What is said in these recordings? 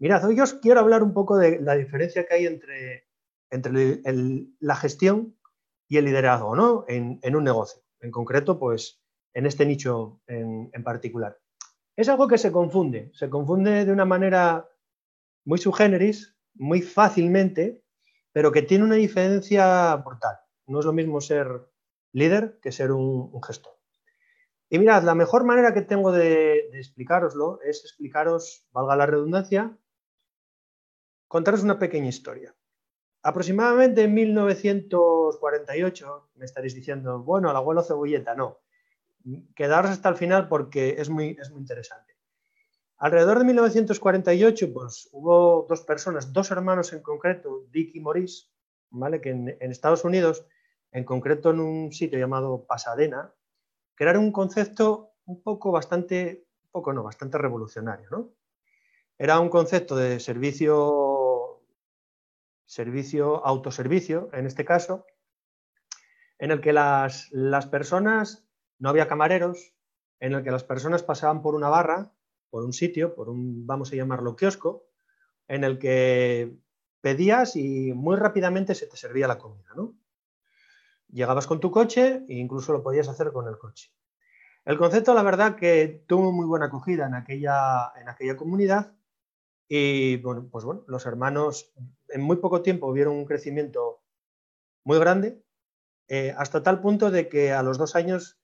Mirad, hoy os quiero hablar un poco de la diferencia que hay entre, entre la gestión y el liderazgo ¿no? en, un negocio. En concreto, pues en este nicho en, en, particular. Es algo que se confunde, se confunde de una manera muy subgéneris, muy fácilmente, pero que tiene una diferencia brutal. No es lo mismo ser líder que ser un, gestor. Y mirad, la mejor manera que tengo de, de es explicaros, valga la redundancia, contaros una pequeña historia. Aproximadamente en 1948, me estaréis diciendo, bueno, el abuelo cebolleta, no. Quedaros hasta el final porque es muy, es muy interesante. Alrededor de 1948, pues hubo dos personas, dos hermanos en concreto, Dick y Maurice, ¿vale? que en, Estados Unidos, en concreto en un sitio llamado Pasadena, crearon un concepto un poco bastante, poco no, bastante revolucionario. ¿no? Era un concepto de servicio, servicio, autoservicio, en este caso, en el que las, las personas, no había camareros, en el que las personas pasaban por una barra por un sitio, por un, vamos a llamarlo kiosco, en el que pedías y muy rápidamente se te servía la comida, ¿no? Llegabas con tu coche e incluso lo podías hacer con el coche. El concepto, la verdad, que tuvo muy buena acogida en aquella, en aquella comunidad y, bueno, pues bueno, los hermanos en muy poco tiempo vieron un crecimiento muy grande, eh, hasta tal punto de que a los dos años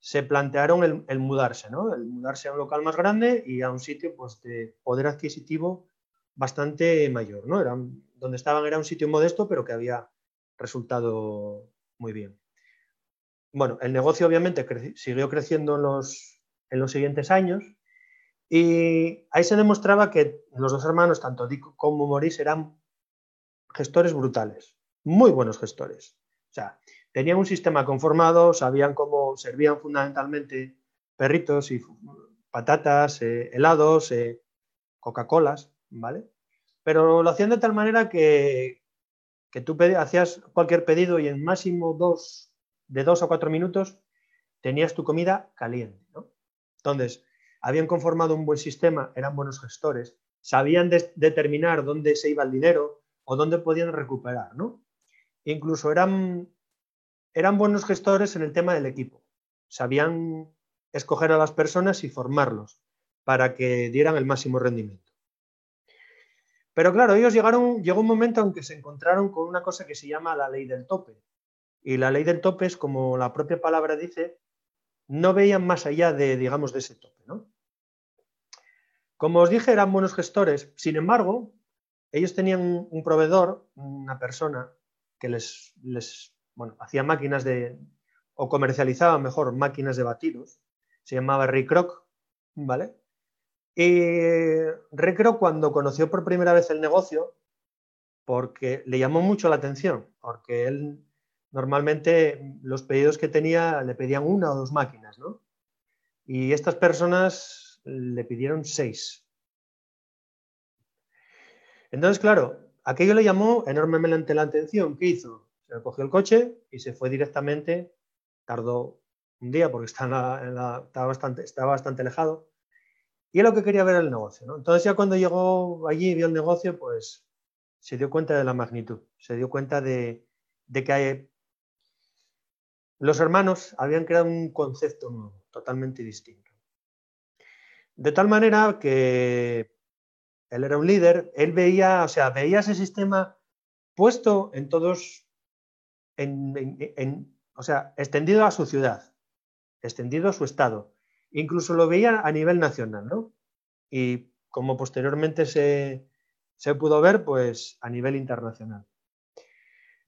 se plantearon el, mudarse, ¿no? El mudarse a un local más grande y a un sitio pues, de poder adquisitivo bastante mayor, ¿no? Era, donde estaban era un sitio modesto, pero que había resultado muy bien. Bueno, el negocio obviamente siguió creciendo en los, en los siguientes años y ahí se demostraba que los dos hermanos, tanto Dick como Maurice, eran gestores brutales, muy buenos gestores. O sea, tenían un sistema conformado, sabían cómo servían fundamentalmente perritos y patatas, eh, helados, eh, Coca-Colas, ¿vale? Pero lo hacían de tal manera que, que tú hacías cualquier pedido y en máximo dos, de dos o cuatro minutos tenías tu comida caliente, ¿no? Entonces, habían conformado un buen sistema, eran buenos gestores, sabían determinar dónde se iba el dinero o dónde podían recuperar, ¿no? Incluso eran eran buenos gestores en el tema del equipo. Sabían escoger a las personas y formarlos para que dieran el máximo rendimiento. Pero claro, ellos llegaron, llegó un momento en que se encontraron con una cosa que se llama la ley del tope. Y la ley del tope es, como la propia palabra dice, no veían más allá de, digamos, de ese tope. ¿no? Como os dije, eran buenos gestores. Sin embargo, ellos tenían un proveedor, una persona que les, hacía máquinas de, o comercializaba mejor máquinas de batidos, se llamaba Ray Kroc, ¿vale? Y Ray Kroc cuando conoció por primera vez el negocio, porque le llamó mucho la atención, porque él normalmente los pedidos que tenía le pedían una o dos máquinas, ¿no? Y estas personas le pidieron seis. Entonces, claro, aquello le llamó enormemente la atención. ¿Qué hizo? Se cogió el coche y se fue directamente. Tardó un día porque estaba, bastante, estaba bastante alejado. Y es lo que quería ver el negocio. Entonces ya cuando llegó allí y vio el negocio, pues se dio cuenta de la magnitud. Se dio cuenta de, que los hermanos habían creado un concepto nuevo, totalmente distinto. De tal manera que él era un líder, él veía, o sea, veía ese sistema puesto en todos o sea, extendido a su ciudad, extendido a su estado. Incluso lo veía a nivel nacional, ¿no? Y como posteriormente se, se pudo ver, pues a nivel internacional.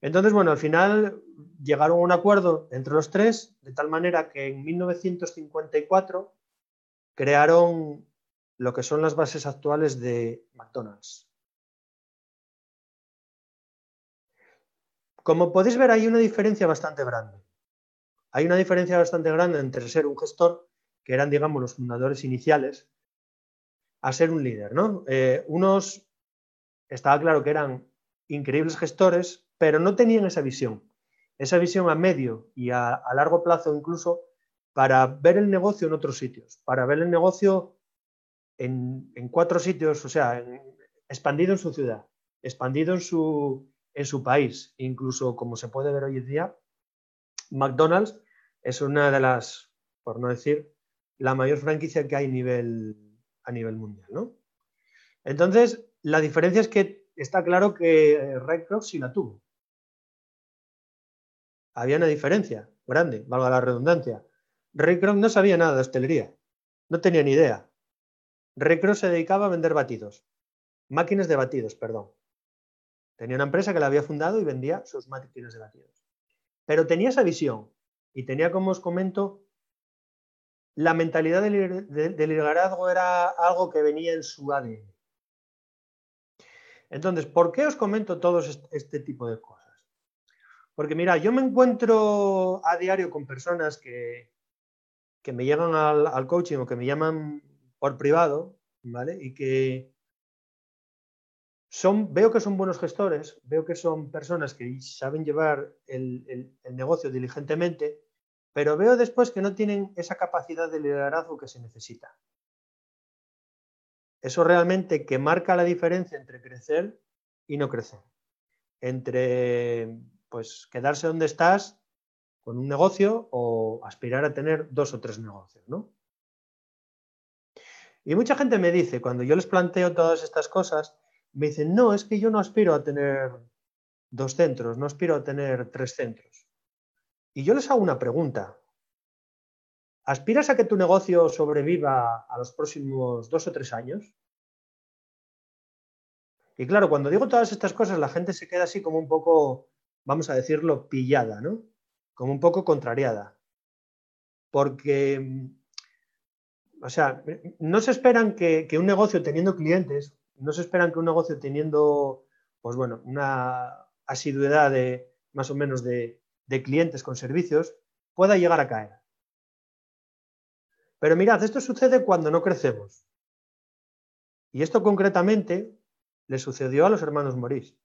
Entonces, bueno, al final llegaron a un acuerdo entre los tres, de tal manera que en 1954 crearon lo que son las bases actuales de McDonald's. Como podéis ver, hay una diferencia bastante grande. Hay una diferencia bastante grande entre ser un gestor, que eran, digamos, los fundadores iniciales, a ser un líder, ¿no? Eh, unos, estaba claro que eran increíbles gestores, pero no tenían esa visión, esa visión a medio y a, largo plazo incluso, para ver el negocio en otros sitios, para ver el negocio en, cuatro sitios, o sea, expandido en su ciudad, expandido en su, en su país. Incluso, como se puede ver hoy en día, McDonald's es una de las, por no decir, la mayor franquicia que hay a nivel, a nivel mundial. ¿no? Entonces, la diferencia es que está claro que Ray Kroc sí la tuvo. Había una diferencia grande, valga la redundancia. Ray Kroc no sabía nada de hostelería, no tenía ni idea. Ray se dedicaba a vender batidos, máquinas de batidos, perdón. Tenía una empresa que la había fundado y vendía sus máquinas de batidos. Pero tenía esa visión y tenía, como os comento, la mentalidad del, liderazgo era algo que venía en su ADN. Entonces, ¿por qué os comento todo este tipo de cosas? Porque mira, yo me encuentro a diario con personas que, que me llegan al, coaching o que me llaman por privado, ¿vale? Y que son, veo que son buenos gestores, veo que son personas que saben llevar el, negocio diligentemente, pero veo después que no tienen esa capacidad de liderazgo que se necesita. Eso realmente que marca la diferencia entre crecer y no crecer. Entre pues quedarse donde estás con un negocio o aspirar a tener dos o tres negocios, ¿no? Y mucha gente me dice, cuando yo les planteo todas estas cosas, me dicen, no, es que yo no aspiro a tener dos centros, no aspiro a tener tres centros. Y yo les hago una pregunta. ¿Aspiras a que tu negocio sobreviva a los próximos dos o tres años? Y claro, cuando digo todas estas cosas, la gente se queda así como un poco, vamos a decirlo, pillada, ¿no? Como un poco contrariada. Porque, o sea, no se esperan que, un negocio teniendo clientes no se esperan que un negocio teniendo, pues bueno, una asiduidad de más o menos de, clientes con servicios pueda llegar a caer. Pero mirad, esto sucede cuando no crecemos. Y esto concretamente le sucedió a los hermanos Morís.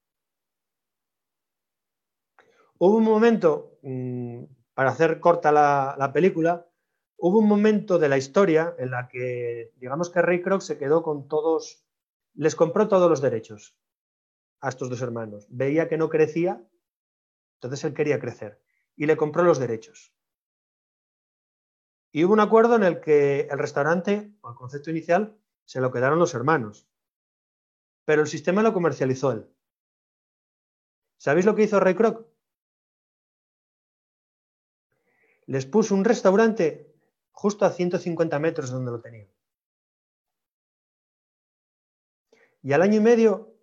Hubo un momento, mm, para hacer corta la, la, película, hubo un momento de la historia en la que, digamos que Ray Kroc se quedó con todos les compró todos los derechos a estos dos hermanos. Veía que no crecía, entonces él quería crecer y le compró los derechos. Y hubo un acuerdo en el que el restaurante, o el concepto inicial, se lo quedaron los hermanos. Pero el sistema lo comercializó él. ¿Sabéis lo que hizo Ray Kroc? Les puso un restaurante justo a 150 metros donde lo tenían. Y al año y medio,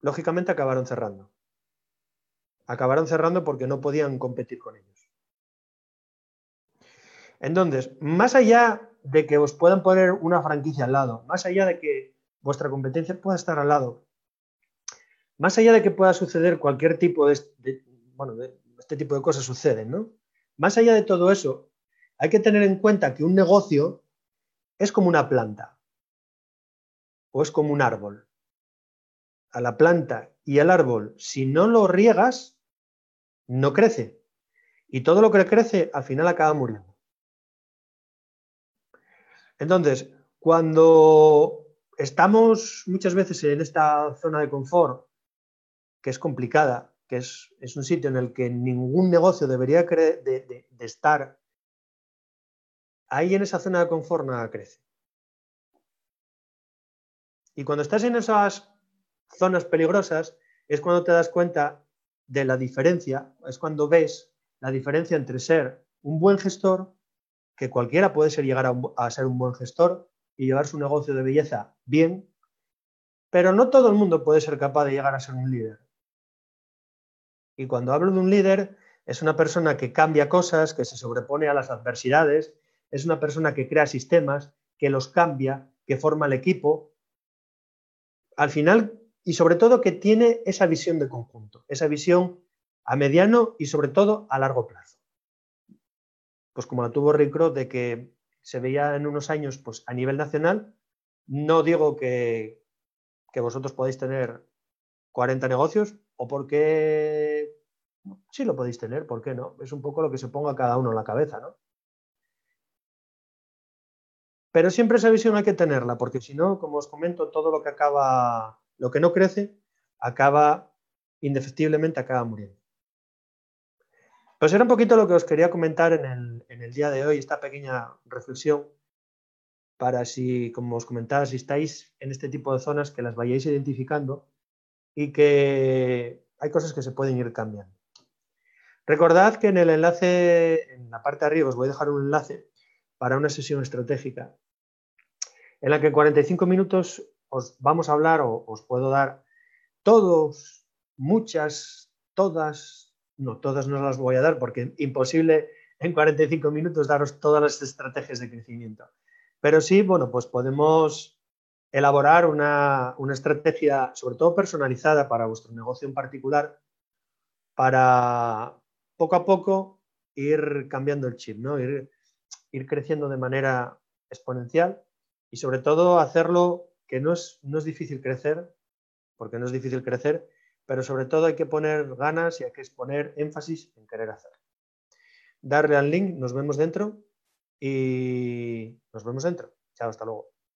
lógicamente, acabaron cerrando. Acabaron cerrando porque no podían competir con ellos. Entonces, más allá de que os puedan poner una franquicia al lado, más allá de que vuestra competencia pueda estar al lado, más allá de que pueda suceder cualquier tipo de, bueno, este tipo de cosas suceden, ¿no? Más allá de todo eso, hay que tener en cuenta que un negocio es como una planta o es como un árbol. A la planta y al árbol, si no lo riegas, no crece. Y todo lo que crece al final acaba muriendo. Entonces, cuando estamos muchas veces en esta zona de confort, que es complicada, que es, un sitio en el que ningún negocio debería de, de estar, ahí en esa zona de confort nada crece. Y cuando estás en esas zonas peligrosas es cuando te das cuenta de la diferencia, es cuando ves la diferencia entre ser un buen gestor, que cualquiera puede ser llegar a, ser un buen gestor y llevar su negocio de belleza bien, pero no todo el mundo puede ser capaz de llegar a ser un líder. Y cuando hablo de un líder, es una persona que cambia cosas, que se sobrepone a las adversidades, es una persona que crea sistemas, que los cambia, que forma el equipo, al final, y sobre todo que tiene esa visión de conjunto, esa visión a mediano y sobre todo a largo plazo. Pues como la tuvo Rick de que se veía en unos años pues, a nivel nacional, no digo que, que vosotros podáis tener 40 negocios o porque sí lo podéis tener, ¿por qué no? Es un poco lo que se ponga cada uno en la cabeza, ¿no? Pero siempre esa visión hay que tenerla, porque si no, como os comento, todo lo que acaba, lo que no crece, acaba, indefectiblemente, acaba muriendo. Pues era un poquito lo que os quería comentar en el, en el día de hoy, esta pequeña reflexión, para si, como os comentaba, si estáis en este tipo de zonas, que las vayáis identificando y que hay cosas que se pueden ir cambiando. Recordad que en el enlace, en la parte de arriba, os voy a dejar un enlace para una sesión estratégica en la que en 45 minutos os vamos a hablar o os puedo dar todos, muchas, todas, no, todas no las voy a dar porque imposible en 45 minutos daros todas las estrategias de crecimiento. Pero sí, bueno, pues podemos elaborar una, una estrategia, sobre todo personalizada para vuestro negocio en particular, para poco a poco ir cambiando el chip, ¿no? ir, creciendo de manera exponencial y sobre todo hacerlo que no es, no es difícil crecer, porque no es difícil crecer, pero sobre todo hay que poner ganas y hay que poner énfasis en querer hacer. Darle al link, nos vemos dentro y nos vemos dentro. Chao, hasta luego.